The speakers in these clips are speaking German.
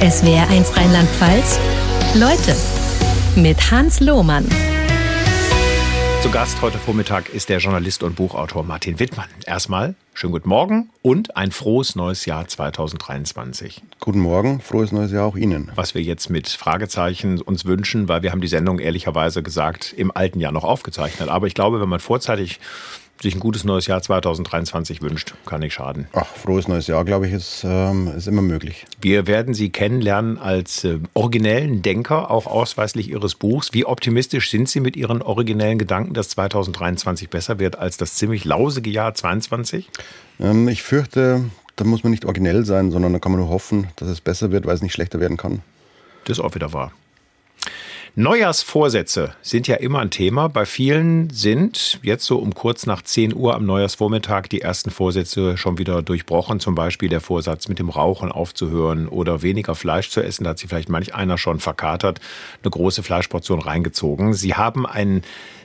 SWR1 Rheinland-Pfalz. Leute mit Hans Lohmann. Zu Gast heute Vormittag ist der Journalist und Buchautor Martin Wittmann. Erstmal schönen guten Morgen und ein frohes neues Jahr 2023. Guten Morgen, frohes neues Jahr auch Ihnen. Was wir jetzt mit Fragezeichen uns wünschen, weil wir haben die Sendung ehrlicherweise gesagt im alten Jahr noch aufgezeichnet. Aber ich glaube, wenn man vorzeitig sich ein gutes neues Jahr 2023 wünscht, kann nicht schaden. Ach, frohes neues Jahr, glaube ich, ist, ähm, ist immer möglich. Wir werden Sie kennenlernen als äh, originellen Denker, auch ausweislich Ihres Buchs. Wie optimistisch sind Sie mit Ihren originellen Gedanken, dass 2023 besser wird als das ziemlich lausige Jahr 2022? Ähm, ich fürchte, da muss man nicht originell sein, sondern da kann man nur hoffen, dass es besser wird, weil es nicht schlechter werden kann. Das ist auch wieder wahr. Neujahrsvorsätze sind ja immer ein Thema. Bei vielen sind jetzt so um kurz nach 10 Uhr am Neujahrsvormittag die ersten Vorsätze schon wieder durchbrochen. Zum Beispiel der Vorsatz, mit dem Rauchen aufzuhören oder weniger Fleisch zu essen. Da hat sich vielleicht manch einer schon verkatert, eine große Fleischportion reingezogen. Sie haben ein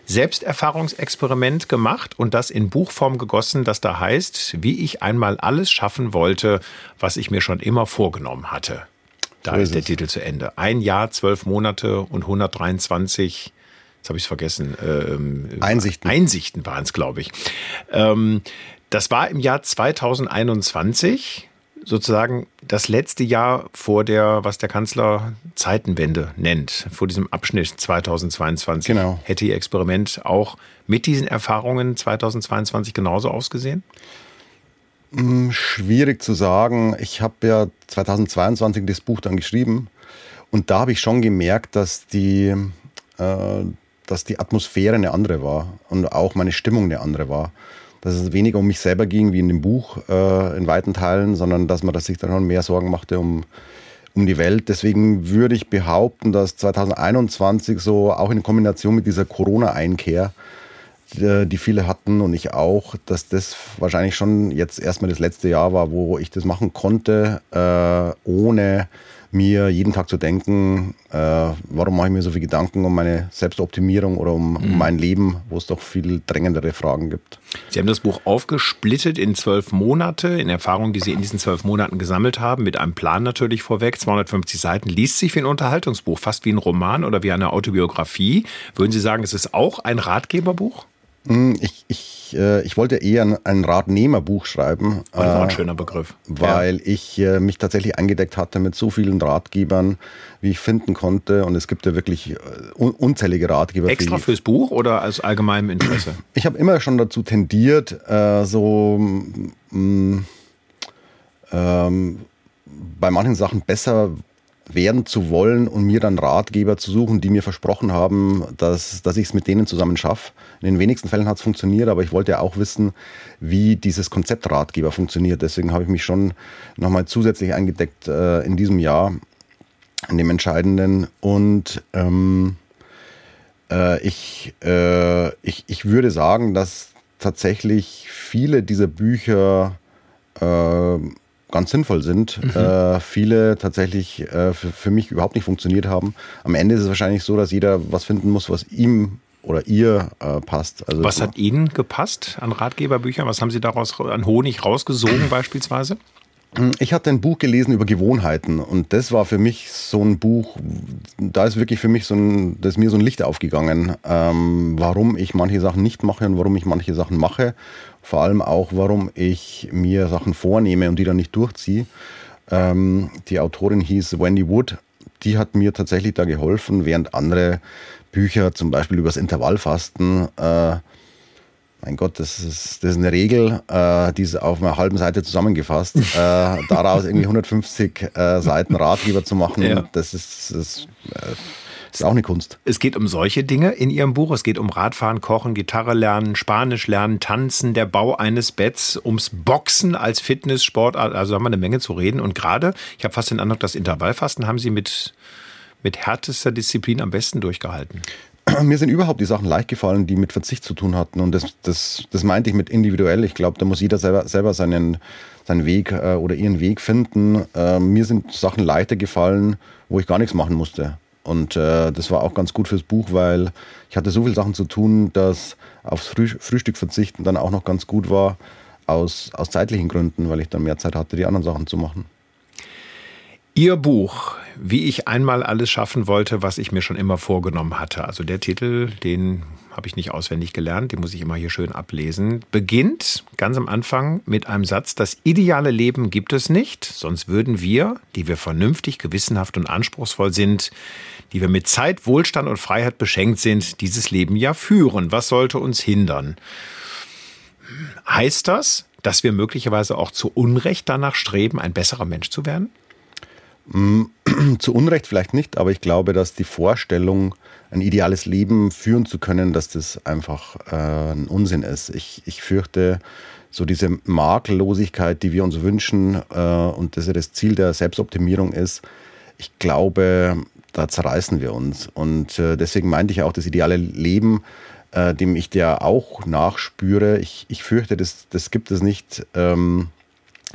Selbsterfahrungsexperiment gemacht und das in Buchform gegossen, das da heißt, wie ich einmal alles schaffen wollte, was ich mir schon immer vorgenommen hatte. Da so ist, ist der Titel zu Ende. Ein Jahr, zwölf Monate und 123 jetzt habe ich es vergessen. Ähm, Einsichten. Einsichten waren es, glaube ich. Ähm, das war im Jahr 2021 sozusagen das letzte Jahr vor der, was der Kanzler Zeitenwende nennt, vor diesem Abschnitt 2022. Genau. Hätte Ihr Experiment auch mit diesen Erfahrungen 2022 genauso ausgesehen? Hm, schwierig zu sagen. Ich habe ja 2022 das Buch dann geschrieben und da habe ich schon gemerkt, dass die, äh, dass die Atmosphäre eine andere war und auch meine Stimmung eine andere war. Dass es weniger um mich selber ging wie in dem Buch äh, in weiten Teilen, sondern dass man sich dann schon mehr Sorgen machte um, um die Welt. Deswegen würde ich behaupten, dass 2021 so auch in Kombination mit dieser Corona-Einkehr die viele hatten und ich auch, dass das wahrscheinlich schon jetzt erstmal das letzte Jahr war, wo ich das machen konnte, äh, ohne mir jeden Tag zu denken, äh, warum mache ich mir so viel Gedanken um meine Selbstoptimierung oder um, mhm. um, mein Leben, wo es doch viel drängendere Fragen gibt. Sie haben das Buch aufgesplittet in zwölf Monate, in Erfahrungen, die Sie in diesen zwölf Monaten gesammelt haben, mit einem Plan natürlich vorweg. 250 Seiten liest sich wie ein Unterhaltungsbuch, fast wie ein Roman oder wie eine Autobiografie. Würden Sie sagen, es ist auch ein Ratgeberbuch? Hm, ich, ich, äh, ich wollte eher ein, ein Ratnehmerbuch schreiben. Oh, das war ein äh, schöner Begriff. Weil ja. ich äh, mich tatsächlich eingedeckt hatte mit so vielen Ratgebern, wie ich finden konnte. Und es gibt ja wirklich un unzählige Ratgeber. Extra für fürs Buch oder aus allgemeinem Interesse? Ich habe immer schon dazu tendiert, äh, so mh, mm, ähm, bei manchen Sachen besser werden zu wollen und mir dann Ratgeber zu suchen, die mir versprochen haben, dass, dass ich es mit denen zusammen schaffe. In den wenigsten Fällen hat es funktioniert, aber ich wollte ja auch wissen, wie dieses Konzept Ratgeber funktioniert. Deswegen habe ich mich schon nochmal zusätzlich eingedeckt äh, in diesem Jahr, in dem Entscheidenden. Und ähm, äh, ich, äh, ich, ich würde sagen, dass tatsächlich viele dieser Bücher äh, ganz sinnvoll sind, mhm. äh, viele tatsächlich äh, für, für mich überhaupt nicht funktioniert haben. Am Ende ist es wahrscheinlich so, dass jeder was finden muss, was ihm oder ihr äh, passt. Also was hat Ihnen gepasst an Ratgeberbüchern? Was haben Sie daraus an Honig rausgesogen beispielsweise? Ich hatte ein Buch gelesen über Gewohnheiten und das war für mich so ein Buch, da ist wirklich für mich so ein, da ist mir so ein Licht aufgegangen, ähm, warum ich manche Sachen nicht mache und warum ich manche Sachen mache. Vor allem auch, warum ich mir Sachen vornehme und die dann nicht durchziehe. Ähm, die Autorin hieß Wendy Wood, die hat mir tatsächlich da geholfen, während andere Bücher, zum Beispiel über das Intervallfasten, äh, mein Gott, das ist, das ist eine Regel, äh, die ist auf einer halben Seite zusammengefasst. äh, daraus irgendwie 150 äh, Seiten Ratgeber zu machen, ja. das ist, das, äh, ist auch eine Kunst. Es geht um solche Dinge in Ihrem Buch. Es geht um Radfahren, Kochen, Gitarre lernen, Spanisch lernen, Tanzen, der Bau eines Betts, ums Boxen als Fitnesssportart. Also haben wir eine Menge zu reden. Und gerade, ich habe fast den Eindruck, das Intervallfasten haben Sie mit, mit härtester Disziplin am besten durchgehalten. mir sind überhaupt die Sachen leicht gefallen, die mit Verzicht zu tun hatten. Und das, das, das meinte ich mit individuell. Ich glaube, da muss jeder selber, selber seinen, seinen Weg äh, oder ihren Weg finden. Äh, mir sind Sachen leichter gefallen, wo ich gar nichts machen musste. Und äh, das war auch ganz gut fürs Buch, weil ich hatte so viele Sachen zu tun, dass aufs Früh Frühstück verzichten dann auch noch ganz gut war, aus, aus zeitlichen Gründen, weil ich dann mehr Zeit hatte, die anderen Sachen zu machen. Ihr Buch, wie ich einmal alles schaffen wollte, was ich mir schon immer vorgenommen hatte. Also der Titel, den habe ich nicht auswendig gelernt, den muss ich immer hier schön ablesen, beginnt ganz am Anfang mit einem Satz, das ideale Leben gibt es nicht, sonst würden wir, die wir vernünftig, gewissenhaft und anspruchsvoll sind, die wir mit Zeit, Wohlstand und Freiheit beschenkt sind, dieses Leben ja führen. Was sollte uns hindern? Heißt das, dass wir möglicherweise auch zu Unrecht danach streben, ein besserer Mensch zu werden? Zu Unrecht vielleicht nicht, aber ich glaube, dass die Vorstellung, ein ideales Leben führen zu können, dass das einfach äh, ein Unsinn ist. Ich, ich fürchte, so diese Makellosigkeit, die wir uns wünschen äh, und das ja das Ziel der Selbstoptimierung ist, ich glaube, da zerreißen wir uns. Und äh, deswegen meinte ich auch, das ideale Leben, äh, dem ich der auch nachspüre, ich, ich fürchte, das, das gibt es nicht, ähm,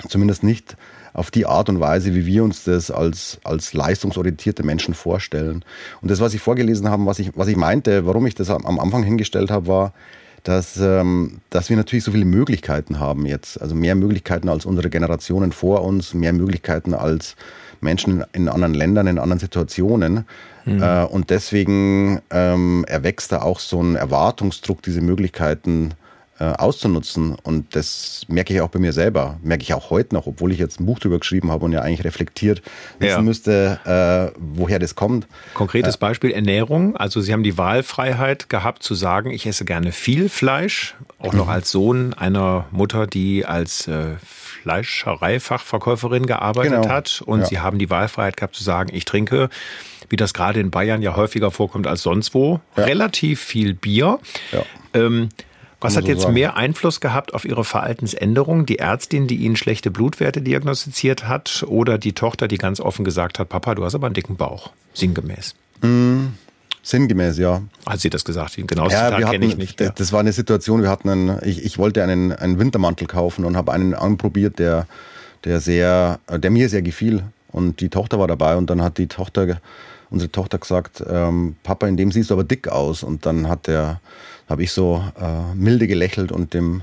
zumindest nicht auf die Art und Weise, wie wir uns das als, als leistungsorientierte Menschen vorstellen. Und das, was ich vorgelesen habe, was ich, was ich meinte, warum ich das am Anfang hingestellt habe, war, dass, ähm, dass wir natürlich so viele Möglichkeiten haben jetzt. Also mehr Möglichkeiten als unsere Generationen vor uns, mehr Möglichkeiten als Menschen in anderen Ländern, in anderen Situationen. Mhm. Äh, und deswegen ähm, erwächst da auch so ein Erwartungsdruck, diese Möglichkeiten auszunutzen. Und das merke ich auch bei mir selber, merke ich auch heute noch, obwohl ich jetzt ein Buch darüber geschrieben habe und ja eigentlich reflektiert wissen ja. müsste, äh, woher das kommt. Konkretes äh, Beispiel Ernährung. Also Sie haben die Wahlfreiheit gehabt zu sagen, ich esse gerne viel Fleisch, auch noch mhm. als Sohn einer Mutter, die als äh, Fleischereifachverkäuferin gearbeitet genau. hat. Und ja. Sie haben die Wahlfreiheit gehabt zu sagen, ich trinke wie das gerade in Bayern ja häufiger vorkommt als sonst wo, ja. relativ viel Bier. Ähm, was hat so jetzt sagen. mehr Einfluss gehabt auf Ihre Verhaltensänderung? Die Ärztin, die Ihnen schlechte Blutwerte diagnostiziert hat oder die Tochter, die ganz offen gesagt hat, Papa, du hast aber einen dicken Bauch, sinngemäß? Mm, sinngemäß, ja. Hat sie das gesagt? Genau, ja, kenne ich nicht. Ja. Das war eine Situation, wir hatten einen, ich, ich wollte einen, einen Wintermantel kaufen und habe einen anprobiert, der, der sehr, der mir sehr gefiel. Und die Tochter war dabei und dann hat die Tochter, unsere Tochter gesagt, ähm, Papa, in dem siehst du aber dick aus. Und dann hat der habe ich so äh, milde gelächelt und dem,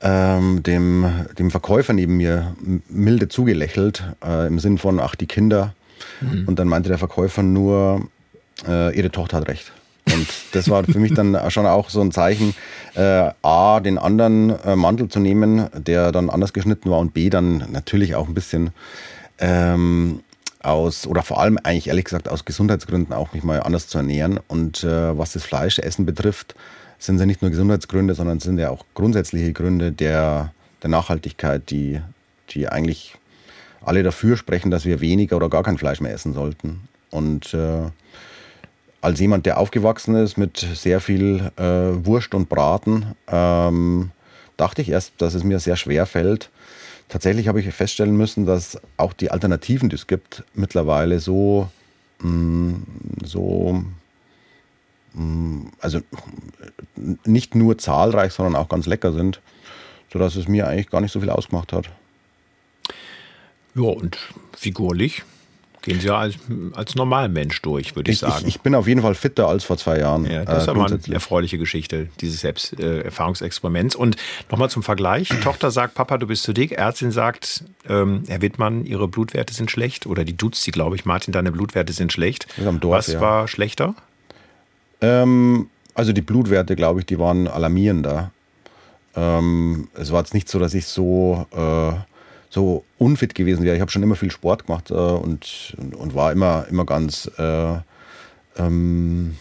ähm, dem, dem Verkäufer neben mir milde zugelächelt, äh, im Sinn von, ach, die Kinder. Mhm. Und dann meinte der Verkäufer nur, äh, ihre Tochter hat recht. Und das war für mich dann schon auch so ein Zeichen, äh, A, den anderen äh, Mantel zu nehmen, der dann anders geschnitten war und B, dann natürlich auch ein bisschen ähm, aus, oder vor allem eigentlich ehrlich gesagt aus Gesundheitsgründen auch mich mal anders zu ernähren. Und äh, was das Fleischessen betrifft, sind es ja nicht nur Gesundheitsgründe, sondern sind ja auch grundsätzliche Gründe der, der Nachhaltigkeit, die, die eigentlich alle dafür sprechen, dass wir weniger oder gar kein Fleisch mehr essen sollten. Und äh, als jemand, der aufgewachsen ist mit sehr viel äh, Wurst und Braten, ähm, dachte ich erst, dass es mir sehr schwer fällt, tatsächlich habe ich feststellen müssen, dass auch die Alternativen, die es gibt, mittlerweile so, mm, so mm, also nicht nur zahlreich, sondern auch ganz lecker sind, sodass es mir eigentlich gar nicht so viel ausgemacht hat. Ja, und figurlich Gehen Sie ja als, als Normalmensch durch, würde ich, ich, sagen. Ich, ich, bin auf jeden Fall fitter als vor zwei Jahren. Ja, das ist äh, aber eine erfreuliche Geschichte, dieses Selbsterfahrungsexperiments. Äh, Und nochmal zum Vergleich. Tochter sagt, Papa, du bist zu dick. Ärztin sagt, ähm, Herr Wittmann, Ihre Blutwerte sind schlecht. Oder die duzt sie, glaube ich. Martin, deine Blutwerte sind schlecht. Dorf, Was ja. war schlechter? Ähm, also die Blutwerte, glaube ich, die waren alarmierender. Ähm, es war jetzt nicht so, dass ich so... Äh, so unfit gewesen wäre. Ich habe schon immer viel Sport gemacht äh, und, und war immer, immer ganz, äh, ähm,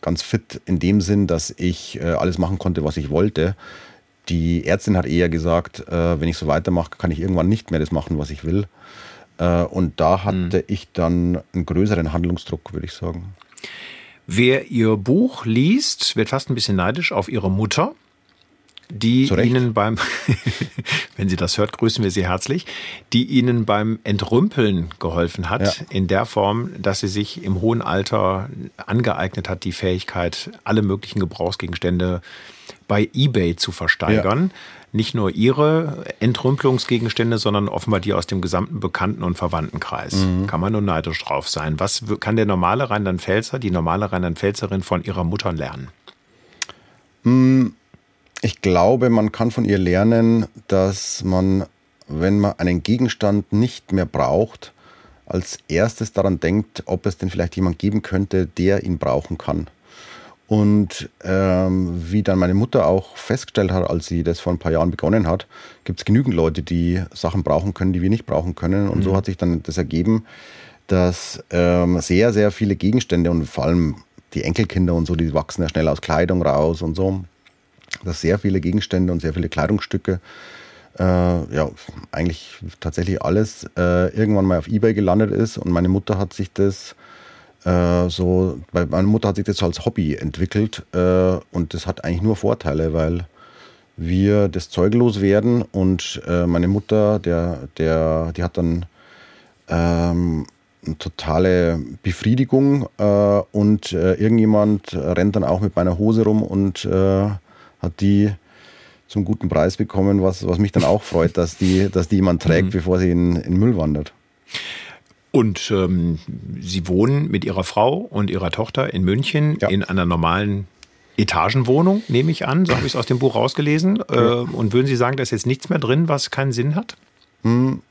ganz fit in dem Sinn, dass ich äh, alles machen konnte, was ich wollte. Die Ärztin hat eher gesagt, äh, wenn ich so weitermache, kann ich irgendwann nicht mehr das machen, was ich will. Äh, und da hatte mhm. ich dann einen größeren Handlungsdruck, würde ich sagen. Wer ihr Buch liest, wird fast ein bisschen neidisch auf ihre Mutter die Ihnen beim, wenn sie das hört, grüßen wir Sie herzlich, die Ihnen beim Entrümpeln geholfen hat, ja. in der Form, dass sie sich im hohen Alter angeeignet hat, die Fähigkeit, alle möglichen Gebrauchsgegenstände bei eBay zu versteigern. Ja. Nicht nur ihre Entrümpelungsgegenstände, sondern offenbar die aus dem gesamten Bekannten- und Verwandtenkreis. Mhm. Kann man nur neidisch drauf sein. Was kann der normale Rheinland-Pfälzer, die normale Rheinland-Pfälzerin von ihrer Mutter lernen? Mhm ich glaube, man kann von ihr lernen, dass man, wenn man einen Gegenstand nicht mehr braucht, als erstes daran denkt, ob es denn vielleicht jemand geben könnte, der ihn brauchen kann. Und ähm, wie dann meine Mutter auch festgestellt hat, als sie das vor ein paar Jahren begonnen hat, gibt es genügend Leute, die Sachen brauchen können, die wir nicht brauchen können. Und mhm. so hat sich dann das ergeben, dass ähm, sehr, sehr viele Gegenstände und vor allem die Enkelkinder und so, die wachsen ja schnell aus Kleidung raus und so, dass sehr viele Gegenstände und sehr viele Kleidungsstücke, äh, ja, eigentlich tatsächlich alles äh, irgendwann mal auf Ebay gelandet ist. Und meine Mutter hat sich das äh, so, weil meine Mutter hat sich das als Hobby entwickelt äh, und das hat eigentlich nur Vorteile, weil wir das Zeug loswerden und äh, meine Mutter, der, der, die hat dann ähm, eine totale Befriedigung äh, und äh, irgendjemand rennt dann auch mit meiner Hose rum und äh, hat die zum guten Preis bekommen, was, was mich dann auch freut, dass die, dass die jemand trägt, mhm. bevor sie in, in Müll wandert. Und ähm, Sie wohnen mit Ihrer Frau und Ihrer Tochter in München ja. in einer normalen Etagenwohnung, nehme ich an. So habe ich es aus dem Buch rausgelesen. Äh, und würden Sie sagen, da ist jetzt nichts mehr drin, was keinen Sinn hat? Hm,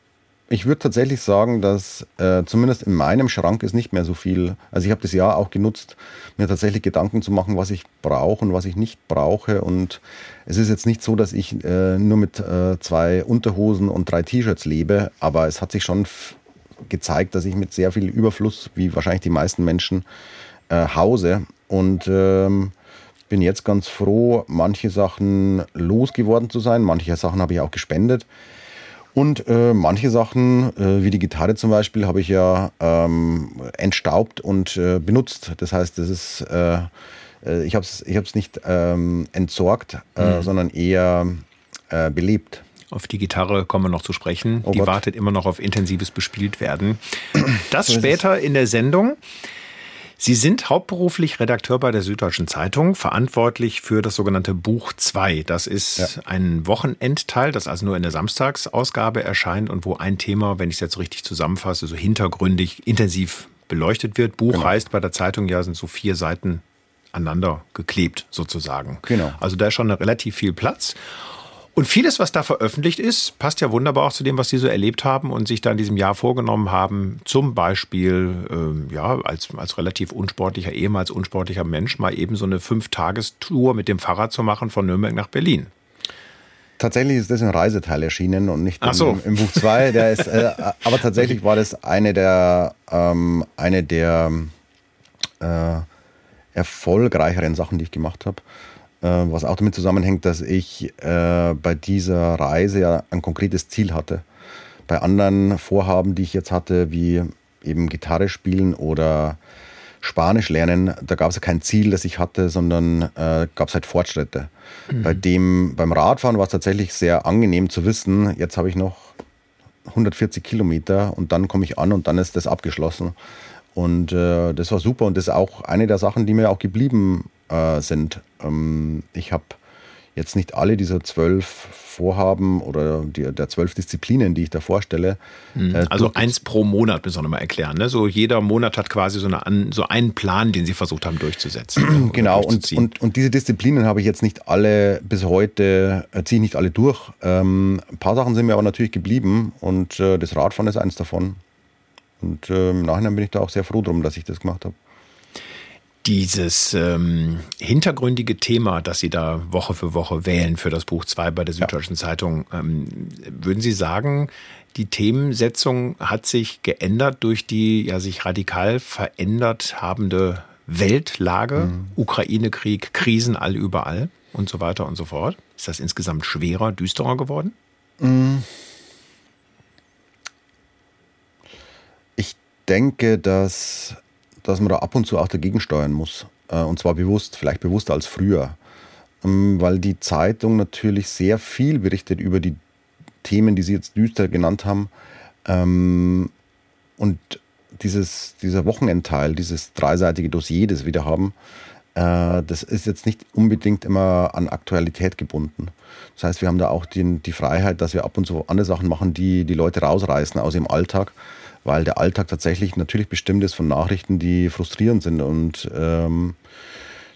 ich würde tatsächlich sagen, dass äh, zumindest in meinem Schrank ist nicht mehr so viel. Also ich habe das Jahr auch genutzt, mir tatsächlich Gedanken zu machen, was ich brauche und was ich nicht brauche. Und es ist jetzt nicht so, dass ich äh, nur mit äh, zwei Unterhosen und drei T-Shirts lebe, aber es hat sich schon gezeigt, dass ich mit sehr viel Überfluss, wie wahrscheinlich die meisten Menschen, äh, hause. Und ähm, bin jetzt ganz froh, manche Sachen losgeworden zu sein. Manche Sachen habe ich auch gespendet. Und äh, manche Sachen, äh, wie die Gitarre zum Beispiel, habe ich ja ähm, entstaubt und äh, benutzt. Das heißt, das ist, äh, äh, ich habe es ich nicht ähm, entsorgt, äh, mhm. sondern eher belebt. Auf die Gitarre kommen wir noch zu sprechen. Oh die Gott. wartet immer noch auf intensives bespielt werden. Das später in der Sendung. Sie sind hauptberuflich Redakteur bei der Süddeutschen Zeitung, verantwortlich für das sogenannte Buch 2. Das ist ja. ein Wochenendteil, das also nur in der Samstagsausgabe erscheint und wo ein Thema, wenn ich es jetzt richtig zusammenfasse, so hintergründig intensiv beleuchtet wird. Buch genau. heißt bei der Zeitung ja, sind so vier Seiten aneinander geklebt sozusagen. Genau. Also da ist schon relativ viel Platz. Und vieles, was da veröffentlicht ist, passt ja wunderbar auch zu dem, was Sie so erlebt haben und sich da in diesem Jahr vorgenommen haben, zum Beispiel ähm, ja, als, als relativ unsportlicher, ehemals unsportlicher Mensch mal eben so eine Fünf-Tagestour mit dem Fahrrad zu machen von Nürnberg nach Berlin. Tatsächlich ist das ein Reiseteil erschienen und nicht so. im, im, Buch 2. äh, aber tatsächlich war das eine der, ähm, eine der äh, erfolgreicheren Sachen, die ich gemacht habe. Äh, was auch damit zusammenhängt, dass ich äh, bei dieser Reise ja ein konkretes Ziel hatte. Bei anderen Vorhaben, die ich jetzt hatte, wie eben Gitarre spielen oder Spanisch lernen, da gab es ja kein Ziel, das ich hatte, sondern äh, gab es halt Fortschritte. Mhm. Bei dem, beim Radfahren war es tatsächlich sehr angenehm zu wissen, jetzt habe ich noch 140 Kilometer und dann komme ich an und dann ist das abgeschlossen. Und äh, das war super und das ist auch eine der Sachen, die mir auch geblieben äh, sind. Ähm, ich habe jetzt nicht alle dieser zwölf Vorhaben oder die, der zwölf Disziplinen, die ich da vorstelle. Mhm. Äh, also eins pro Monat müssen wir nochmal erklären. Ne? So jeder Monat hat quasi so, eine, so einen Plan, den Sie versucht haben durchzusetzen. genau, und, und, und diese Disziplinen habe ich jetzt nicht alle bis heute, äh, ziehe ich nicht alle durch. Ähm, ein paar Sachen sind mir aber natürlich geblieben und äh, das Radfahren ist eins davon. Und äh, im Nachhinein bin ich da auch sehr froh drum, dass ich das gemacht habe dieses ähm, hintergründige Thema, das Sie da Woche für Woche wählen für das Buch 2 bei der Süddeutschen ja. Zeitung, ähm, würden Sie sagen, die Themensetzung hat sich geändert durch die ja sich radikal verändert habende Weltlage, mhm. Ukraine-Krieg, Krisen all überall und so weiter und so fort? Ist das insgesamt schwerer, düsterer geworden? Mhm. Ich denke, dass dass man da ab und zu auch dagegen steuern muss. Äh, und zwar bewusst, vielleicht bewusster als früher. Ähm, weil die Zeitung natürlich sehr viel berichtet über die Themen, die Sie jetzt düster genannt haben. Ähm, und dieses, dieser Wochenendteil, dieses dreiseitige Dossier, das wir da haben, äh, das ist jetzt nicht unbedingt immer an Aktualität gebunden. Das heißt, wir haben da auch die, die Freiheit, dass wir ab und zu andere Sachen machen, die die Leute rausreißen aus ihrem Alltag weil der Alltag tatsächlich natürlich bestimmt ist von Nachrichten, die frustrierend sind. Und ähm,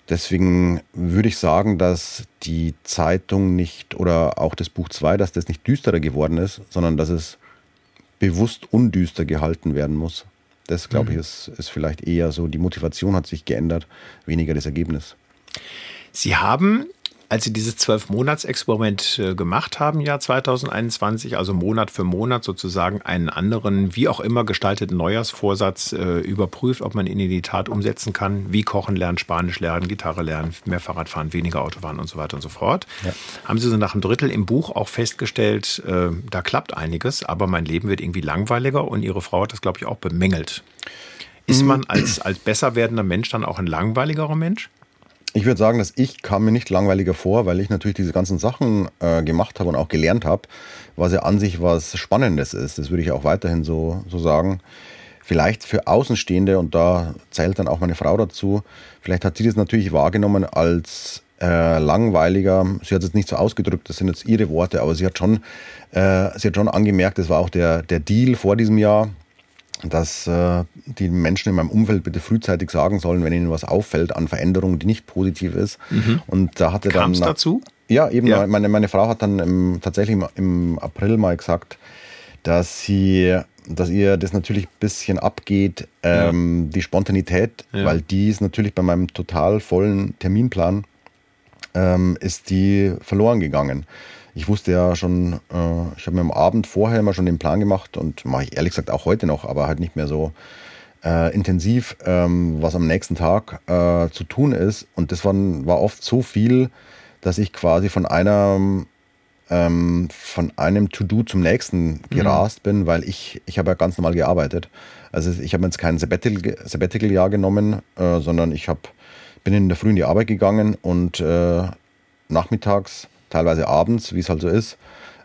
deswegen würde ich sagen, dass die Zeitung nicht oder auch das Buch 2, dass das nicht düsterer geworden ist, sondern dass es bewusst undüster gehalten werden muss. Das, glaube ich, mhm. ist, ist vielleicht eher so, die Motivation hat sich geändert, weniger das Ergebnis. Sie haben als Sie dieses Zwölf-Monats-Experiment äh, gemacht haben, Jahr 2021, also Monat für Monat sozusagen einen anderen, wie auch immer gestalteten Neujahrsvorsatz äh, überprüft, ob man ihn in die Tat umsetzen kann, wie Kochen lernen, Spanisch lernen, Gitarre lernen, mehr Fahrrad fahren, weniger Auto fahren und so weiter und so fort. Ja. Haben Sie so nach einem Drittel im Buch auch festgestellt, äh, da klappt einiges, aber mein Leben wird irgendwie langweiliger und Ihre Frau hat das, glaube ich, auch bemängelt. Ist mhm. man als, als besser werdender Mensch dann auch ein langweiligerer Mensch? Ich würde sagen, dass ich kam mir nicht langweiliger vor, weil ich natürlich diese ganzen Sachen äh, gemacht habe und auch gelernt habe, was ja an sich was Spannendes ist. Das würde ich auch weiterhin so, so sagen. Vielleicht für Außenstehende, und da zählt dann auch meine Frau dazu, vielleicht hat sie das natürlich wahrgenommen als äh, langweiliger. Sie hat es nicht so ausgedrückt, das sind jetzt ihre Worte, aber sie hat schon, äh, sie hat schon angemerkt, das war auch der, der Deal vor diesem Jahr, dass äh, die Menschen in meinem Umfeld bitte frühzeitig sagen sollen, wenn ihnen was auffällt an Veränderungen, die nicht positiv ist. Mhm. Und da hatte Kam's dann. dazu? Ja, eben. Ja. Meine, meine Frau hat dann im, tatsächlich im April mal gesagt, dass sie dass ihr das natürlich ein bisschen abgeht, ähm, ja. die Spontanität, ja. weil die ist natürlich bei meinem total vollen Terminplan, ähm, ist die verloren gegangen ich wusste ja schon, äh, ich habe mir am Abend vorher immer schon den Plan gemacht und mache ich ehrlich gesagt auch heute noch, aber halt nicht mehr so äh, intensiv, ähm, was am nächsten Tag äh, zu tun ist. Und das war, war oft so viel, dass ich quasi von einer ähm, von einem To-Do zum nächsten mhm. gerast mhm. bin, weil ich, ich habe ja ganz normal gearbeitet. Also ich habe jetzt kein Sabbatical-Jahr genommen, äh, sondern ich hab, bin in der Früh in die Arbeit gegangen und äh, nachmittags teilweise abends, wie es halt so ist,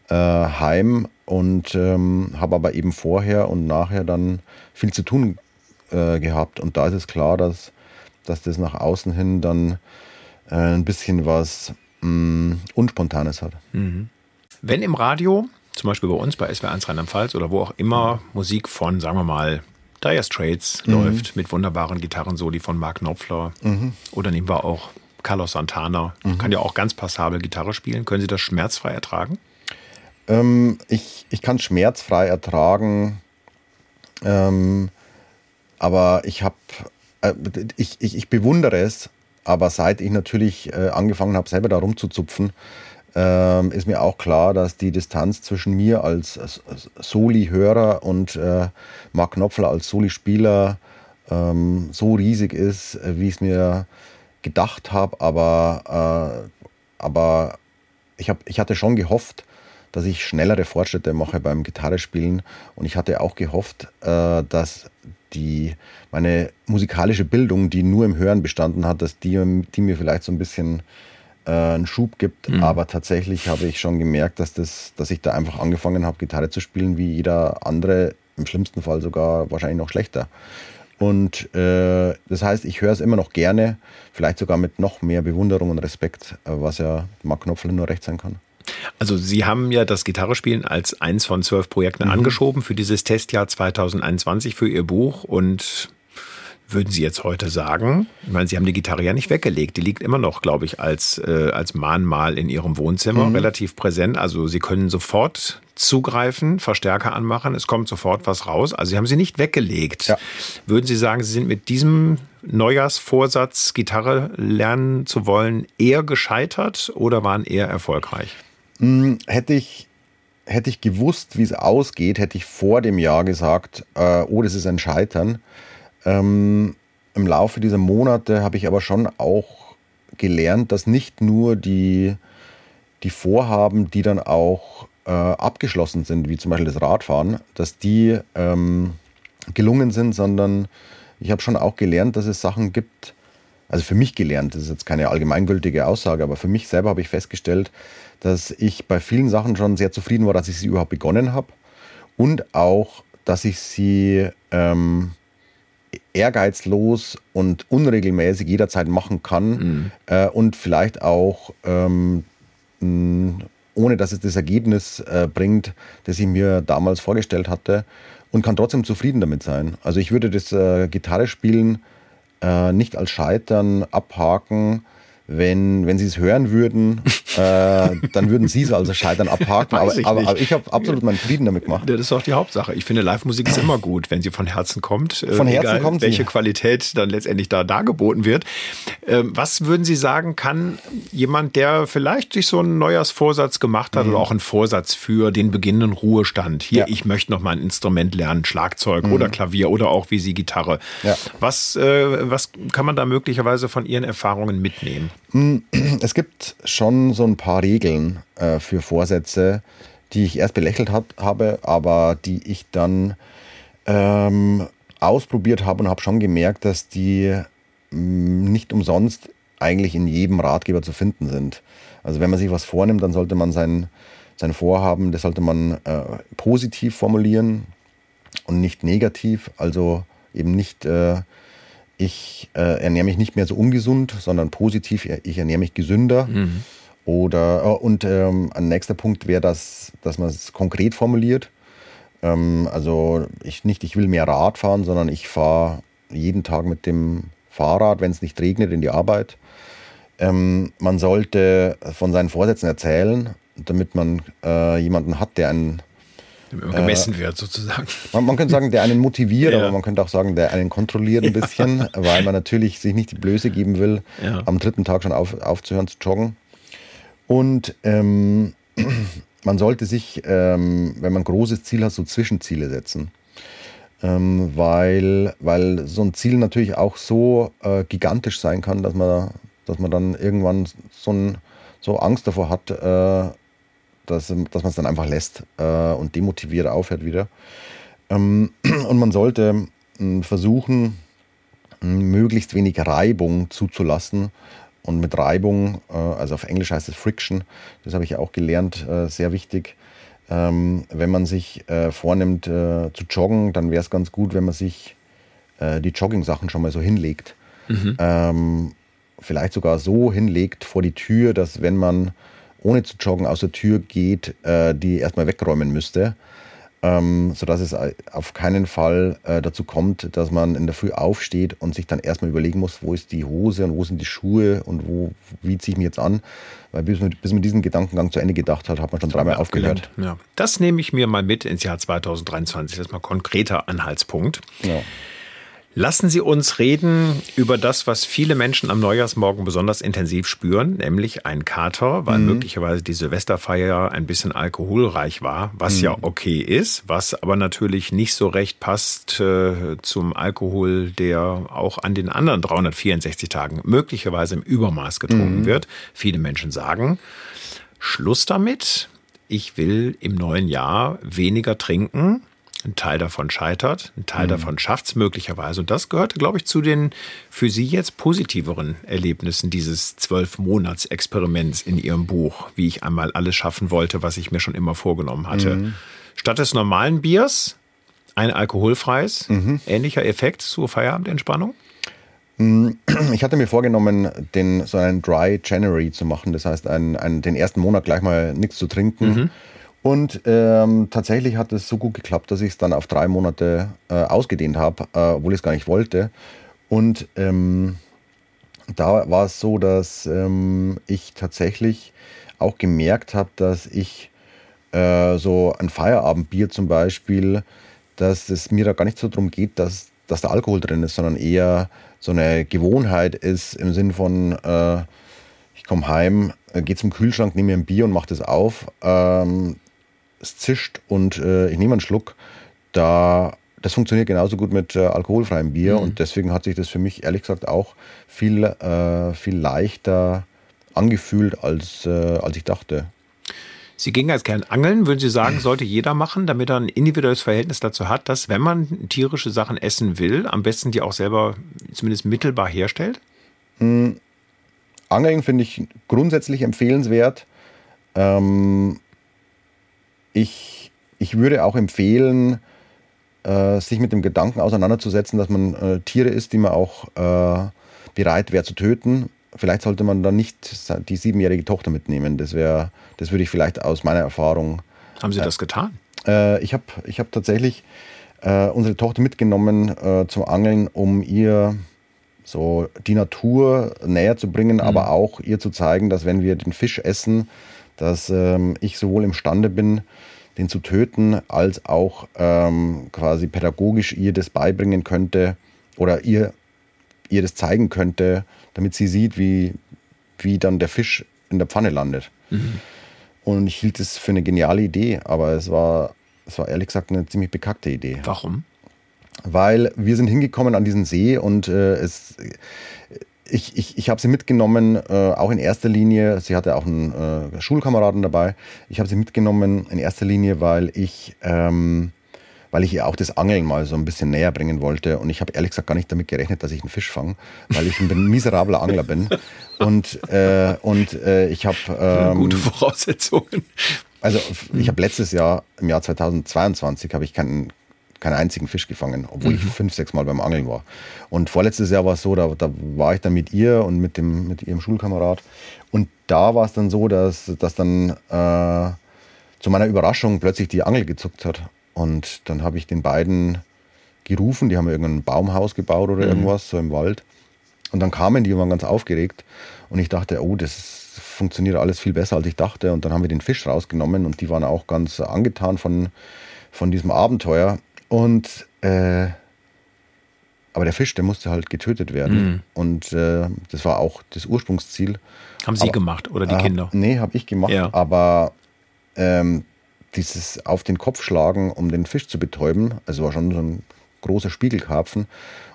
äh, heim und ähm, habe aber eben vorher und nachher dann viel zu tun äh, gehabt. Und da ist es klar, dass, dass das nach außen hin dann äh, ein bisschen was mh, mm, Unspontanes hat. Mhm. Wenn im Radio, zum Beispiel bei uns bei SW1 Rheinland-Pfalz oder wo auch immer Musik von, sagen wir mal, Dire Straits mhm. läuft mit wunderbaren Gitarrensoli von Mark Knopfler mhm. oder nehmen wir auch Carlos Santana mhm. kann ja auch ganz passabel Gitarre spielen. Können Sie das schmerzfrei ertragen? Ähm, ich ich kann schmerzfrei ertragen, ähm, aber ich habe, äh, ich, ich, ich bewundere es, aber seit ich natürlich äh, angefangen habe, selber da rumzuzupfen, äh, ist mir auch klar, dass die Distanz zwischen mir als, als Soli-Hörer und äh, Mark Knopfler als Soli-Spieler ähm, so riesig ist, äh, wie es mir gedacht habe, aber, äh, aber ich, hab, ich hatte schon gehofft, dass ich schnellere Fortschritte mache beim Gitarrespielen und ich hatte auch gehofft, äh, dass die, meine musikalische Bildung, die nur im Hören bestanden hat, dass die, die mir vielleicht so ein bisschen äh, einen Schub gibt. Mhm. Aber tatsächlich habe ich schon gemerkt, dass, das, dass ich da einfach angefangen habe, Gitarre zu spielen, wie jeder andere, im schlimmsten Fall sogar wahrscheinlich noch schlechter. Und äh, das heißt, ich höre es immer noch gerne, vielleicht sogar mit noch mehr Bewunderung und Respekt, äh, was ja Mark Knopfler nur recht sein kann. Also Sie haben ja das Gitarrespielen als eins von zwölf Projekten mhm. angeschoben für dieses Testjahr 2021 für Ihr Buch und würden Sie jetzt heute sagen, ich meine, Sie haben die Gitarre ja nicht weggelegt, die liegt immer noch, glaube ich, als, äh, als Mahnmal in Ihrem Wohnzimmer, mhm. relativ präsent. Also Sie können sofort zugreifen, Verstärker anmachen, es kommt sofort was raus. Also Sie haben sie nicht weggelegt. Ja. Würden Sie sagen, Sie sind mit diesem Neujahrsvorsatz, Gitarre lernen zu wollen, eher gescheitert oder waren eher erfolgreich? Hm, hätte ich hätte ich gewusst, wie es ausgeht, hätte ich vor dem Jahr gesagt, äh, oh, das ist ein Scheitern. Ähm, Im Laufe dieser Monate habe ich aber schon auch gelernt, dass nicht nur die, die Vorhaben, die dann auch äh, abgeschlossen sind, wie zum Beispiel das Radfahren, dass die ähm, gelungen sind, sondern ich habe schon auch gelernt, dass es Sachen gibt, also für mich gelernt, das ist jetzt keine allgemeingültige Aussage, aber für mich selber habe ich festgestellt, dass ich bei vielen Sachen schon sehr zufrieden war, dass ich sie überhaupt begonnen habe und auch, dass ich sie ähm, ehrgeizlos und unregelmäßig jederzeit machen kann mhm. äh, und vielleicht auch ähm, ohne dass es das Ergebnis äh, bringt, das ich mir damals vorgestellt hatte und kann trotzdem zufrieden damit sein. Also ich würde das äh, Gitarre spielen äh, nicht als Scheitern abhaken, wenn, wenn Sie es hören würden, äh, dann würden Sie es also scheitern abhaken. Aber ich, aber, aber, ich habe absolut meinen Frieden damit gemacht. Das ist auch die Hauptsache. Ich finde, Live-Musik ist immer gut, wenn sie von Herzen kommt. Äh, von Herzen egal, kommt welche sie. Qualität dann letztendlich da dargeboten wird. Ähm, was würden Sie sagen, kann jemand, der vielleicht sich so einen Neujahrsvorsatz gemacht hat mhm. oder auch einen Vorsatz für den beginnenden Ruhestand, hier, ja. ich möchte noch mal ein Instrument lernen, Schlagzeug mhm. oder Klavier oder auch wie Sie Gitarre. Ja. Was, äh, was kann man da möglicherweise von Ihren Erfahrungen mitnehmen? Es gibt schon so ein paar Regeln äh, für Vorsätze, die ich erst belächelt hat, habe, aber die ich dann ähm, ausprobiert habe und habe schon gemerkt, dass die mh, mm, nicht umsonst eigentlich in jedem Ratgeber zu finden sind. Also wenn man sich was vornimmt, dann sollte man sein, sein Vorhaben, das sollte man äh, positiv formulieren und nicht negativ. Also eben nicht äh, ich äh, ernähre mich nicht mehr so ungesund, sondern positiv, ich ernähre mich gesünder. Mhm. Oder äh, und ähm, ein nächster Punkt wäre, dass, dass man es konkret formuliert. Ähm, also ich nicht, ich will mehr Rad fahren, sondern ich fahre jeden Tag mit dem Fahrrad, wenn es nicht regnet, in die Arbeit. Ähm, man sollte von seinen Vorsätzen erzählen, damit man äh, jemanden hat, der einen gemessen äh, wird sozusagen. Man, man, könnte sagen, der einen motiviert, ja. aber man könnte auch sagen, der einen kontrolliert ein bisschen, ja. weil man natürlich sich nicht die Blöße geben will, ja. am dritten Tag schon auf, aufzuhören zu joggen. Und ähm, man sollte sich, ähm, wenn man ein großes Ziel hat, so Zwischenziele setzen. Ähm, weil, weil so ein Ziel natürlich auch so äh, gigantisch sein kann, dass man, dass man dann irgendwann so, ein, so Angst davor hat, äh, dass, dass man es dann einfach lässt äh, und demotiviert aufhört wieder. Ähm, und man sollte äh, versuchen, möglichst wenig Reibung zuzulassen. Und mit Reibung, äh, also auf Englisch heißt es Friction, das habe ich auch gelernt, äh, sehr wichtig. Ähm, wenn man sich äh, vornimmt äh, zu joggen, dann wäre es ganz gut, wenn man sich die Jogging-Sachen schon mal so hinlegt. Mhm. Ähm, vielleicht sogar so hinlegt vor die Tür, dass wenn man ohne zu joggen aus der Tür geht, äh, die erstmal wegräumen müsste. Ähm, sodass es auf keinen Fall äh, dazu kommt, dass man in der Früh aufsteht und sich dann erstmal überlegen muss, wo ist die Hose und wo sind die Schuhe und wo, wie ziehe ich mich jetzt an. Weil bis man, bis man diesen Gedankengang zu Ende gedacht hat, hat man schon dreimal aufgehört. Ja. Das nehme ich mir mal mit ins Jahr 2023. Das ist mal konkreter Anhaltspunkt. Ja. Lassen Sie uns reden über das, was viele Menschen am Neujahrsmorgen besonders intensiv spüren, nämlich ein Kater, weil mhm. möglicherweise die Silvesterfeier ein bisschen alkoholreich war, was mhm. ja okay ist, was aber natürlich nicht so recht passt äh, zum Alkohol, der auch an den anderen 364 Tagen möglicherweise im Übermaß getrunken mhm. wird. Viele Menschen sagen, Schluss damit. Ich will im neuen Jahr weniger trinken ein Teil davon scheitert, ein Teil mhm. davon schafft es möglicherweise. Und das gehört, glaube ich, zu den für Sie jetzt positiveren Erlebnissen dieses Zwölf-Monats-Experiments in Ihrem Buch, wie ich einmal alles schaffen wollte, was ich mir schon immer vorgenommen hatte. Mhm. Statt des normalen Biers ein alkoholfreies, mhm. ähnlicher Effekt zur Feierabendentspannung? Mhm. Ich hatte mir vorgenommen, den, so einen Dry January zu machen. Das heißt, einen, einen, den ersten Monat gleich mal nichts zu trinken mhm. Und ähm, tatsächlich hat es so gut geklappt, dass ich es dann auf drei Monate äh, ausgedehnt habe, äh, obwohl ich es gar nicht wollte. Und ähm, da war es so, dass ähm, ich tatsächlich auch gemerkt habe, dass ich äh, so ein Feierabendbier zum Beispiel, dass es mir da gar nicht so darum geht, dass, dass da Alkohol drin ist, sondern eher so eine Gewohnheit ist im Sinn von, äh, ich komme heim, äh, gehe zum Kühlschrank, nehme mir ein Bier und mache das auf. Ähm, es zischt und äh, ich nehme einen Schluck, da das funktioniert genauso gut mit äh, alkoholfreiem Bier mhm. und deswegen hat sich das für mich ehrlich gesagt auch viel, äh, viel leichter angefühlt, als, äh, als ich dachte. Sie gingen als Kern angeln, würden Sie sagen, sollte jeder machen, damit er ein individuelles Verhältnis dazu hat, dass, wenn man tierische Sachen essen will, am besten die auch selber zumindest mittelbar herstellt? Mhm. Angeln finde ich grundsätzlich empfehlenswert. Ähm, ich, ich würde auch empfehlen, äh, sich mit dem Gedanken auseinanderzusetzen, dass man äh, Tiere ist, die man auch äh, bereit wäre zu töten. Vielleicht sollte man dann nicht die siebenjährige Tochter mitnehmen. Das wäre, das würde ich vielleicht aus meiner Erfahrung. Haben Sie das getan? Äh, ich habe ich hab tatsächlich äh, unsere Tochter mitgenommen äh, zum Angeln, um ihr so die Natur näher zu bringen, mhm. aber auch ihr zu zeigen, dass wenn wir den Fisch essen, dass ähm, ich sowohl imstande bin, den zu töten, als auch ähm, quasi pädagogisch ihr das beibringen könnte oder ihr, ihr das zeigen könnte, damit sie sieht, wie, wie dann der Fisch in der Pfanne landet. Mhm. Und ich hielt es für eine geniale Idee, aber es war, es war ehrlich gesagt eine ziemlich bekackte Idee. Warum? Weil wir sind hingekommen an diesen See und äh, es, ich, ich, ich habe sie mitgenommen, äh, auch in erster Linie. Sie hatte auch einen äh, Schulkameraden dabei. Ich habe sie mitgenommen in erster Linie, weil ich ähm, weil ich ihr auch das Angeln mal so ein bisschen näher bringen wollte. Und ich habe ehrlich gesagt gar nicht damit gerechnet, dass ich einen Fisch fange, weil ich ein miserabler Angler bin. Und, äh, und äh, ich habe. Ähm, Gute Voraussetzungen. Also ich habe letztes Jahr, im Jahr 2022, habe ich keinen keinen einzigen Fisch gefangen, obwohl mhm. ich fünf, sechs Mal beim Angeln war. Und vorletztes Jahr war es so, da, da war ich dann mit ihr und mit, dem, mit ihrem Schulkamerad. Und da war es dann so, dass, dass dann äh, zu meiner Überraschung plötzlich die Angel gezuckt hat. Und dann habe ich den beiden gerufen, die haben irgendein Baumhaus gebaut oder mhm. irgendwas, so im Wald. Und dann kamen die und waren ganz aufgeregt. Und ich dachte, oh, das funktioniert alles viel besser, als ich dachte. Und dann haben wir den Fisch rausgenommen und die waren auch ganz angetan von, von diesem Abenteuer. Und äh, aber der Fisch, der musste halt getötet werden. Mhm. Und äh, das war auch das Ursprungsziel. Haben Sie aber, gemacht oder die äh, Kinder? Nee, habe ich gemacht. Ja. Aber ähm, dieses auf den Kopf schlagen, um den Fisch zu betäuben, also war schon so ein großer Spiegelkarpfen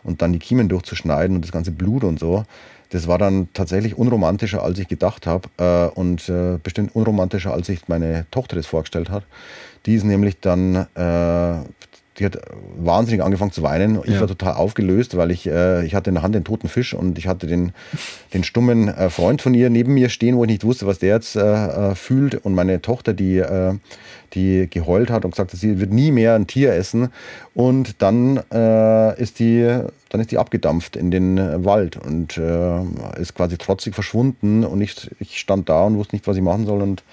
und dann die Kiemen durchzuschneiden und das ganze Blut und so, das war dann tatsächlich unromantischer, als ich gedacht habe äh, und äh, bestimmt unromantischer, als sich meine Tochter das vorgestellt hat. Die ist nämlich dann äh, die hat wahnsinnig angefangen zu weinen. Ich ja. war total aufgelöst, weil ich, äh, ich hatte in der Hand den toten Fisch und ich hatte den, den stummen äh, Freund von ihr neben mir stehen, wo ich nicht wusste, was der jetzt äh, äh fühlt. Und meine Tochter, die, äh, die geheult hat und gesagt hat, sie wird nie mehr ein Tier essen. Und dann, äh, ist, die, dann ist die abgedampft in den Wald und ist quasi trotzig verschwunden. Und ich, ich stand da und wusste nicht, was ich machen soll und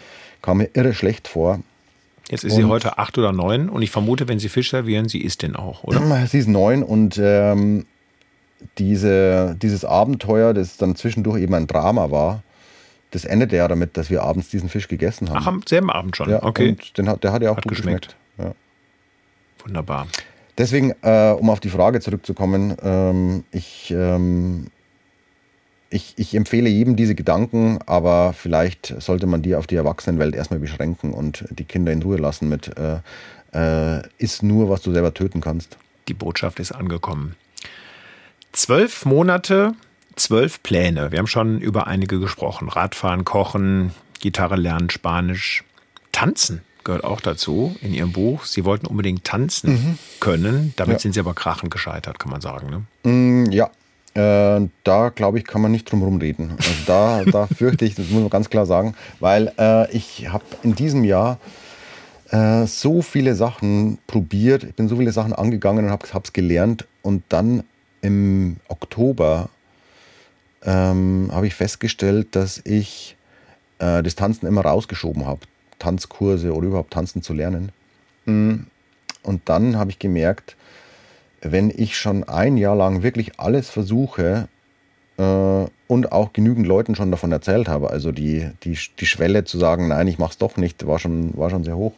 kam mir irre schlecht vor. Jetzt ist und sie heute acht oder neun und ich vermute, wenn Sie Fisch servieren, sie isst den auch, oder? Sie ist neun und ähm, diese, dieses Abenteuer, das dann zwischendurch eben ein Drama war, das endete ja damit, dass wir abends diesen Fisch gegessen haben. Ach, am selben Abend schon? Ja, okay. Und den der hat ja auch hat gut geschmeckt. geschmeckt. Ja. Wunderbar. Deswegen, äh, um auf die Frage zurückzukommen, ähm, ich ähm, ich, ich empfehle jedem diese Gedanken, aber vielleicht sollte man die auf die Erwachsenenwelt erstmal beschränken und die Kinder in Ruhe lassen mit äh, äh, ist nur, was du selber töten kannst. Die Botschaft ist angekommen. Zwölf Monate, zwölf Pläne. Wir haben schon über einige gesprochen. Radfahren, Kochen, Gitarre lernen, Spanisch, Tanzen gehört auch dazu in Ihrem Buch. Sie wollten unbedingt tanzen mhm. können. Damit ja. sind Sie aber krachend gescheitert, kann man sagen. Ne? Mm, ja, äh, da glaube ich, kann man nicht drum herum reden. Also da, da fürchte ich, das muss man ganz klar sagen, weil äh, ich habe in diesem Jahr äh, so viele Sachen probiert, ich bin so viele Sachen angegangen und habe es gelernt und dann im Oktober ähm, habe ich festgestellt, dass ich äh, das Tanzen immer rausgeschoben habe, Tanzkurse oder überhaupt tanzen zu lernen. Mm. Und dann habe ich gemerkt, wenn ich schon ein Jahr lang wirklich alles versuche äh, und auch genügend Leuten schon davon erzählt habe, also die, die, die Schwelle zu sagen, nein, ich mach's doch nicht, war schon, war schon sehr hoch.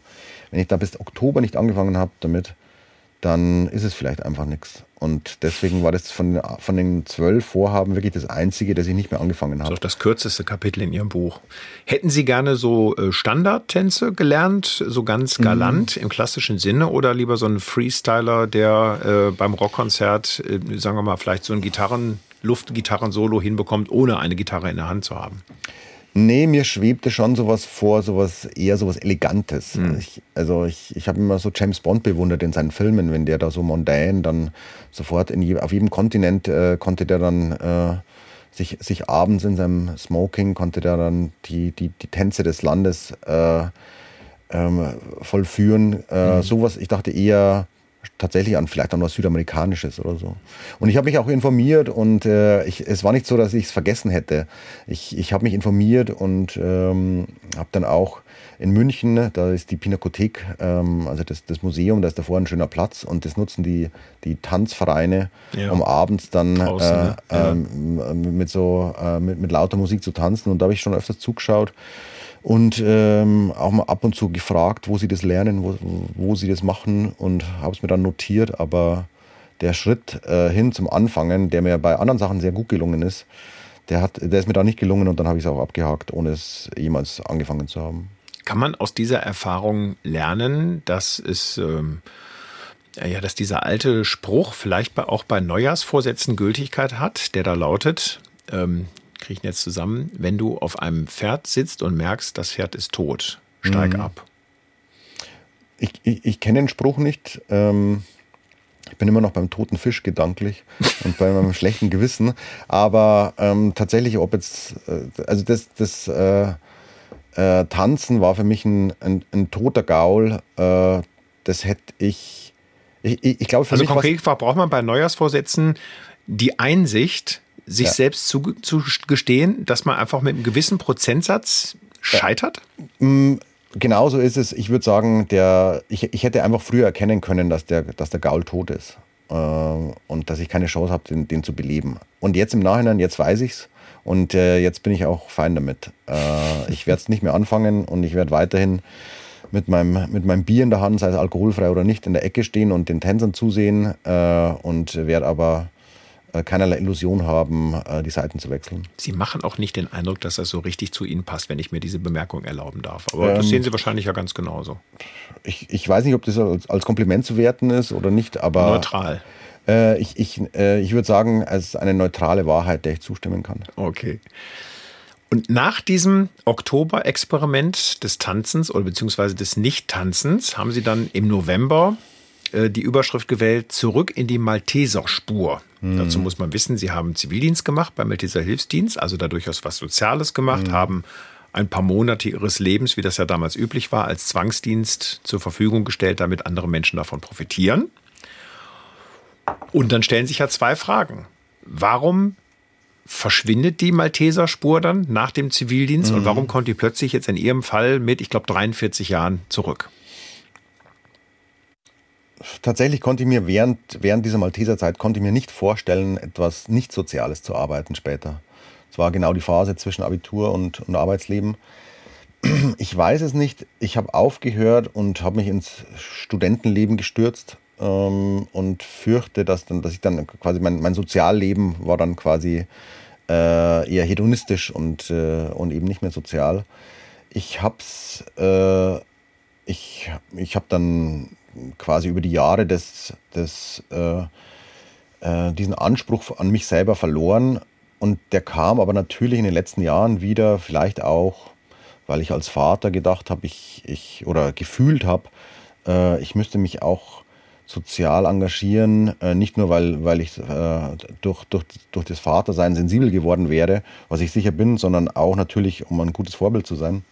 Wenn ich da bis Oktober nicht angefangen habe damit, dann ist es vielleicht einfach nichts. Und deswegen war das von, von den zwölf Vorhaben wirklich das einzige, das ich nicht mehr angefangen habe. Das ist auch das kürzeste Kapitel in Ihrem Buch. Hätten Sie gerne so äh, Standardtänze gelernt, so ganz mhm. galant mhm. im klassischen Sinne, oder lieber so ein Freestyler, der äh, beim Rockkonzert, äh, sagen wir mal, vielleicht so ein Gitarren, Luftgitarren-Solo hinbekommt, ohne eine Gitarre in der Hand zu haben? Nee, mir schwebte schon sowas vor, sowas eher sowas Elegantes. Mhm. Ich, also ich, ich habe immer so James Bond bewundert in seinen Filmen, wenn der da so mondän dann sofort in je, auf jedem Kontinent äh, konnte der dann äh, sich, sich abends in seinem Smoking konnte der dann die, die, die Tänze des Landes äh, ähm, vollführen. Mhm. Sowas, ich dachte eher tatsächlich an vielleicht an was Südamerikanisches oder so. Und ich habe mich auch informiert und äh, ich, es war nicht so, dass ich es vergessen hätte. Ich, ich habe mich informiert und ähm, habe dann auch in München, da ist die Pinakothek, ähm, also das, das Museum, da ist davor ein schöner Platz und das nutzen die, die Tanzvereine, ja. um abends dann Draußen, äh, ne? ja. ähm, mit so äh, mit, mit lauter Musik zu tanzen. Und da habe ich schon öfters zugeschaut und ähm, auch mal ab und zu gefragt, wo sie das lernen, wo, wo sie das machen und habe es mir dann notiert. Aber der Schritt äh, hin zum Anfangen, der mir bei anderen Sachen sehr gut gelungen ist, der, hat, der ist mir da nicht gelungen und dann habe ich es auch abgehakt, ohne es jemals angefangen zu haben. Kann man aus dieser Erfahrung lernen, dass es ähm, ja, dass dieser alte Spruch vielleicht auch bei Neujahrsvorsätzen Gültigkeit hat, der da lautet, ähm, kriege ich jetzt zusammen, wenn du auf einem Pferd sitzt und merkst, das Pferd ist tot, steig mhm. ab. Ich, ich, ich kenne den Spruch nicht. Ähm, ich bin immer noch beim toten Fisch gedanklich und bei meinem schlechten Gewissen. Aber ähm, tatsächlich, ob jetzt, äh, also das, das äh, äh, Tanzen war für mich ein, ein, ein toter Gaul. Äh, das hätte ich. Ich, ich, ich glaube, für also mich konkret braucht man bei Neujahrsvorsätzen die Einsicht, sich ja. selbst zu, zu gestehen, dass man einfach mit einem gewissen Prozentsatz scheitert? Ja. Mm, genauso ist es. Ich würde sagen, der, ich, ich hätte einfach früher erkennen können, dass der, dass der Gaul tot ist. Äh, und dass ich keine Chance habe, den, den zu beleben. Und jetzt im Nachhinein, jetzt weiß ich es. Und äh, jetzt bin ich auch fein damit. Äh, ich werde es nicht mehr anfangen und ich werde weiterhin mit meinem, mit meinem Bier in der Hand, sei es alkoholfrei oder nicht, in der Ecke stehen und den Tänzern zusehen äh, und werde aber keinerlei Illusion haben, äh, die Seiten zu wechseln. Sie machen auch nicht den Eindruck, dass das so richtig zu Ihnen passt, wenn ich mir diese Bemerkung erlauben darf. Aber ähm, das sehen Sie wahrscheinlich ja ganz genauso. Ich, ich weiß nicht, ob das als, als Kompliment zu werten ist oder nicht, aber. Neutral. Äh, ich ich, äh, ich würde sagen, es ist eine neutrale Wahrheit, der ich zustimmen kann. Okay. Und nach diesem Oktober-Experiment des Tanzens oder beziehungsweise des Nicht-Tanzens haben Sie dann im November äh, die Überschrift gewählt, zurück in die Malteser-Spur. Mhm. Dazu muss man wissen, Sie haben Zivildienst gemacht beim Malteser Hilfsdienst, also da durchaus was Soziales gemacht, mhm. haben ein paar Monate ihres Lebens, wie das ja damals üblich war, als Zwangsdienst zur Verfügung gestellt, damit andere Menschen davon profitieren. Und dann stellen sich ja zwei Fragen. Warum verschwindet die Malteser-Spur dann nach dem Zivildienst mhm. und warum kommt die plötzlich jetzt in Ihrem Fall mit, ich glaube, 43 Jahren zurück? Tatsächlich konnte ich mir während, während dieser Malteser-Zeit konnte ich mir nicht vorstellen, etwas nicht Soziales zu arbeiten später. Es war genau die Phase zwischen Abitur und, und Arbeitsleben. Ich weiß es nicht. Ich habe aufgehört und habe mich ins Studentenleben gestürzt ähm, und fürchte, dass, dann, dass ich dann quasi mein, mein Sozialleben war dann quasi äh, eher hedonistisch und, äh, und eben nicht mehr sozial. Ich hab's, äh, ich, ich habe dann quasi über die Jahre des, des, äh, äh, diesen Anspruch an mich selber verloren. Und der kam aber natürlich in den letzten Jahren wieder, vielleicht auch, weil ich als Vater gedacht habe, ich, ich oder gefühlt habe, äh, ich müsste mich auch sozial engagieren, äh, nicht nur weil, weil ich äh, durch, durch, durch das Vatersein sensibel geworden wäre, was ich sicher bin, sondern auch natürlich, um ein gutes Vorbild zu sein.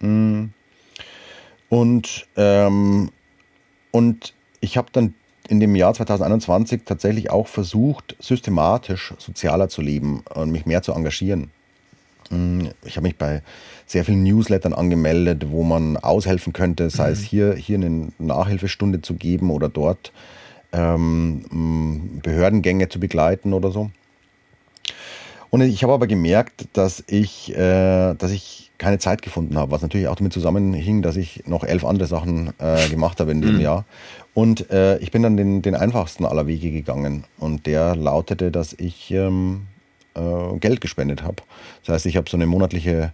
Mm. Und, ähm, und ich habe dann in dem Jahr 2021 tatsächlich auch versucht, systematisch sozialer zu leben und mich mehr zu engagieren. Mm, ich habe mich bei sehr vielen Newslettern angemeldet, wo man aushelfen könnte, sei mhm. es hier, hier eine Nachhilfestunde zu geben oder dort ähm, mm, Behördengänge zu begleiten oder so. Und ich habe aber gemerkt, dass ich, äh, dass ich keine Zeit gefunden habe, was natürlich auch damit zusammenhing, dass ich noch elf andere Sachen äh, gemacht habe in dem mhm. Jahr. Und äh, ich bin dann den, den einfachsten aller Wege gegangen. Und der lautete, dass ich ähm, äh, Geld gespendet habe. Das heißt, ich habe so eine monatliche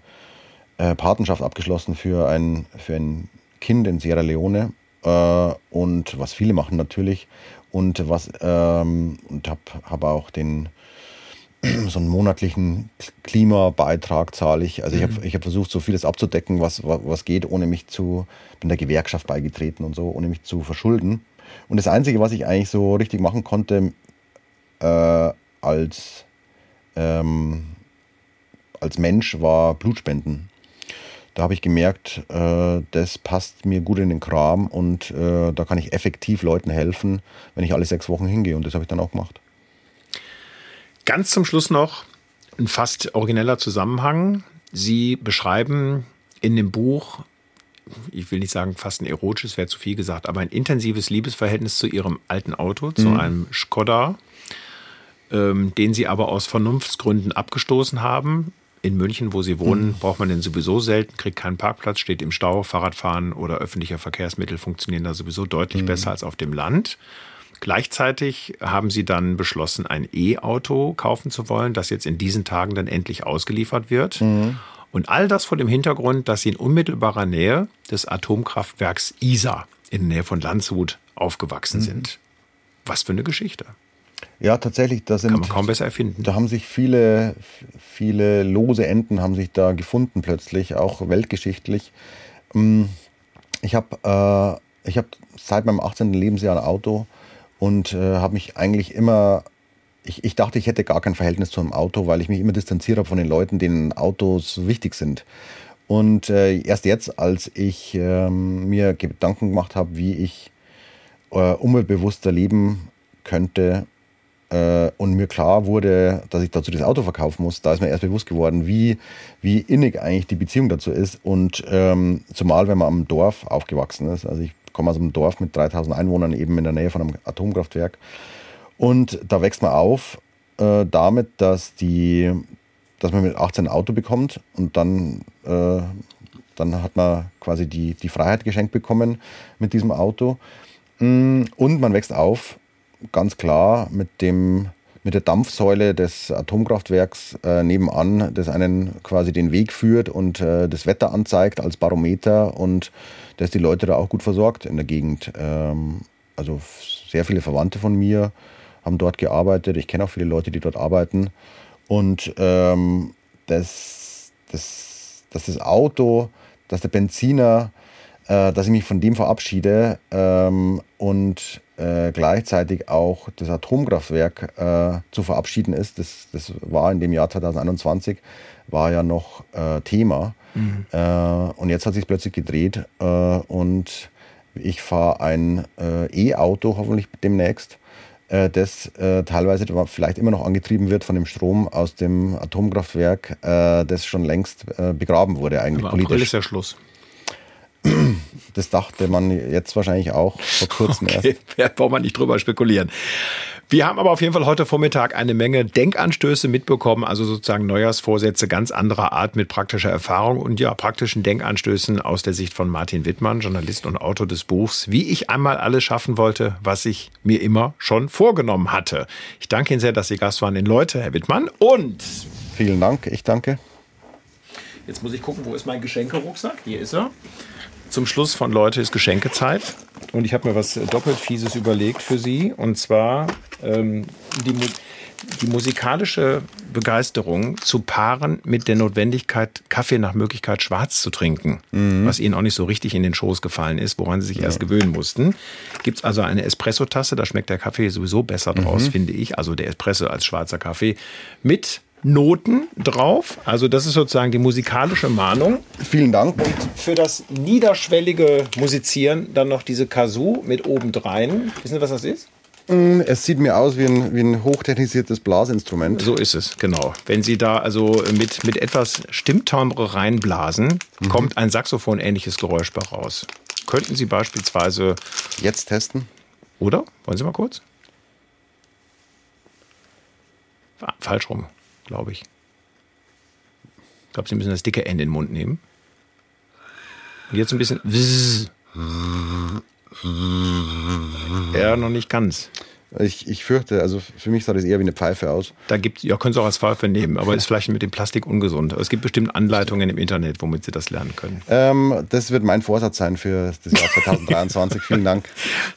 äh, Patenschaft abgeschlossen für ein, für ein Kind in Sierra Leone. Äh, und was viele machen natürlich. Und was ähm, und habe hab auch den so einen monatlichen Klimabeitrag zahle ich. Also mhm. ich habe ich hab versucht, so vieles abzudecken, was, was geht, ohne mich zu, bin der Gewerkschaft beigetreten und so, ohne mich zu verschulden. Und das Einzige, was ich eigentlich so richtig machen konnte, äh, als ähm, als Mensch war Blutspenden. da habe ich gemerkt, äh, das passt mir gut in den Kram und äh, da kann ich effektiv Leuten helfen, wenn ich alle sechs Wochen hingehe. Und das habe ich dann auch gemacht. Ganz zum Schluss noch ein fast origineller Zusammenhang. Sie beschreiben in dem Buch, ich will nicht sagen fast ein erotisches, wäre zu viel gesagt, aber ein intensives Liebesverhältnis zu Ihrem alten Auto, zu mhm. einem Skoda, ähm, den Sie aber aus Vernunftsgründen abgestoßen haben in München, wo sie wohnen, mhm. braucht man den sowieso selten, kriegt keinen Parkplatz, steht im Stau, Fahrradfahren oder öffentliche Verkehrsmittel funktionieren da sowieso deutlich mhm. besser als auf dem Land. Gleichzeitig haben sie dann beschlossen, ein E-Auto kaufen zu wollen, das jetzt in diesen Tagen dann endlich ausgeliefert wird. Mhm. Und all das vor dem Hintergrund, dass sie in unmittelbarer Nähe des Atomkraftwerks ISA in der Nähe von Landshut aufgewachsen mhm. sind. Was für eine Geschichte. Ja, tatsächlich, da sind. Kann man kaum besser erfinden. Da haben sich viele, viele lose Enden haben sich da gefunden plötzlich, auch weltgeschichtlich. Mm, ich habe äh, hab seit meinem 18. Lebensjahr ein Auto und äh, habe mich eigentlich immer. Ich, ich dachte, ich hätte gar kein Verhältnis zu einem Auto, weil ich mich immer distanziert habe von den Leuten, denen Autos wichtig sind. Und äh, erst jetzt, als ich ähm, mir Gedanken gemacht habe, wie ich äh, umweltbewusster leben könnte, äh, und mir klar wurde, dass ich dazu das Auto verkaufen muss, da ist mir erst bewusst geworden, wie, wie innig eigentlich die Beziehung dazu ist. Und ähm, zumal, wenn man am Dorf aufgewachsen ist. Also ich komme aus einem Dorf mit 3000 Einwohnern, eben in der Nähe von einem Atomkraftwerk. Und da wächst man auf äh, damit, dass, die, dass man mit 18 ein Auto bekommt und dann, äh, dann hat man quasi die, die Freiheit geschenkt bekommen mit diesem Auto. Mm, und man wächst auf ganz klar mit dem mit der Dampfsäule des Atomkraftwerks äh, nebenan, das einen quasi den Weg führt und äh, das Wetter anzeigt als Barometer und dass die Leute da auch gut versorgt in der Gegend. Ähm, also sehr viele Verwandte von mir haben dort gearbeitet. Ich kenne auch viele Leute, die dort arbeiten. Und ähm, das, das, dass das Auto, dass der Benziner, äh, dass ich mich von dem verabschiede ähm, und äh, gleichzeitig auch das Atomkraftwerk äh, zu verabschieden ist. Das, das war in dem Jahr 2021, war ja noch äh, Thema. Mhm. Äh, und jetzt hat sich plötzlich gedreht äh, und ich fahre ein E-Auto hoffentlich demnächst das äh, teilweise vielleicht immer noch angetrieben wird von dem Strom aus dem Atomkraftwerk, äh, das schon längst äh, begraben wurde eigentlich Aber politisch. April ist ja Schluss. Das dachte man jetzt wahrscheinlich auch vor kurzem okay. erst. Ja, braucht man nicht drüber spekulieren. Wir haben aber auf jeden Fall heute Vormittag eine Menge Denkanstöße mitbekommen, also sozusagen Neujahrsvorsätze ganz anderer Art mit praktischer Erfahrung und ja, praktischen Denkanstößen aus der Sicht von Martin Wittmann, Journalist und Autor des Buchs, wie ich einmal alles schaffen wollte, was ich mir immer schon vorgenommen hatte. Ich danke Ihnen sehr, dass Sie Gast waren in Leute, Herr Wittmann. Und vielen Dank, ich danke. Jetzt muss ich gucken, wo ist mein Geschenkerucksack? Hier ist er. Zum Schluss von Leute ist Geschenkezeit. Und ich habe mir was doppelt Fieses überlegt für Sie. Und zwar ähm, die, die musikalische Begeisterung zu paaren mit der Notwendigkeit, Kaffee nach Möglichkeit schwarz zu trinken, mhm. was Ihnen auch nicht so richtig in den Schoß gefallen ist, woran Sie sich ja. erst gewöhnen mussten. Gibt es also eine Espresso-Tasse, da schmeckt der Kaffee sowieso besser draus, mhm. finde ich. Also der Espresso als schwarzer Kaffee mit Noten drauf. Also das ist sozusagen die musikalische Mahnung. Vielen Dank. Und für das niederschwellige Musizieren dann noch diese Kazoo mit obendrein. Wissen Sie, was das ist? Mm, es sieht mir aus wie ein, wie ein hochtechnisiertes Blasinstrument. So ist es, genau. Wenn Sie da also mit, mit etwas Stimmtimbre reinblasen, mhm. kommt ein Saxophon-ähnliches Geräusch bei raus. Könnten Sie beispielsweise... Jetzt testen? Oder? Wollen Sie mal kurz? Ah, falsch rum glaube ich. Ich glaube, Sie müssen das dicke Ende in den Mund nehmen. Und jetzt ein bisschen. Ja, noch nicht ganz. Ich, ich fürchte, also für mich sah das eher wie eine Pfeife aus. Da gibt ja, können Sie auch als Pfeife nehmen, aber ist vielleicht mit dem Plastik ungesund. Es gibt bestimmt Anleitungen im Internet, womit Sie das lernen können. Ähm, das wird mein Vorsatz sein für das Jahr 2023. vielen Dank.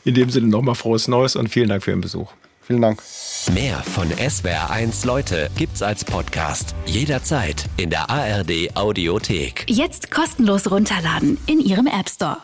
In dem Sinne nochmal frohes Neues und vielen Dank für Ihren Besuch. Vielen Dank. Mehr von SWR1 Leute gibt's als Podcast. Jederzeit in der ARD Audiothek. Jetzt kostenlos runterladen in Ihrem App Store.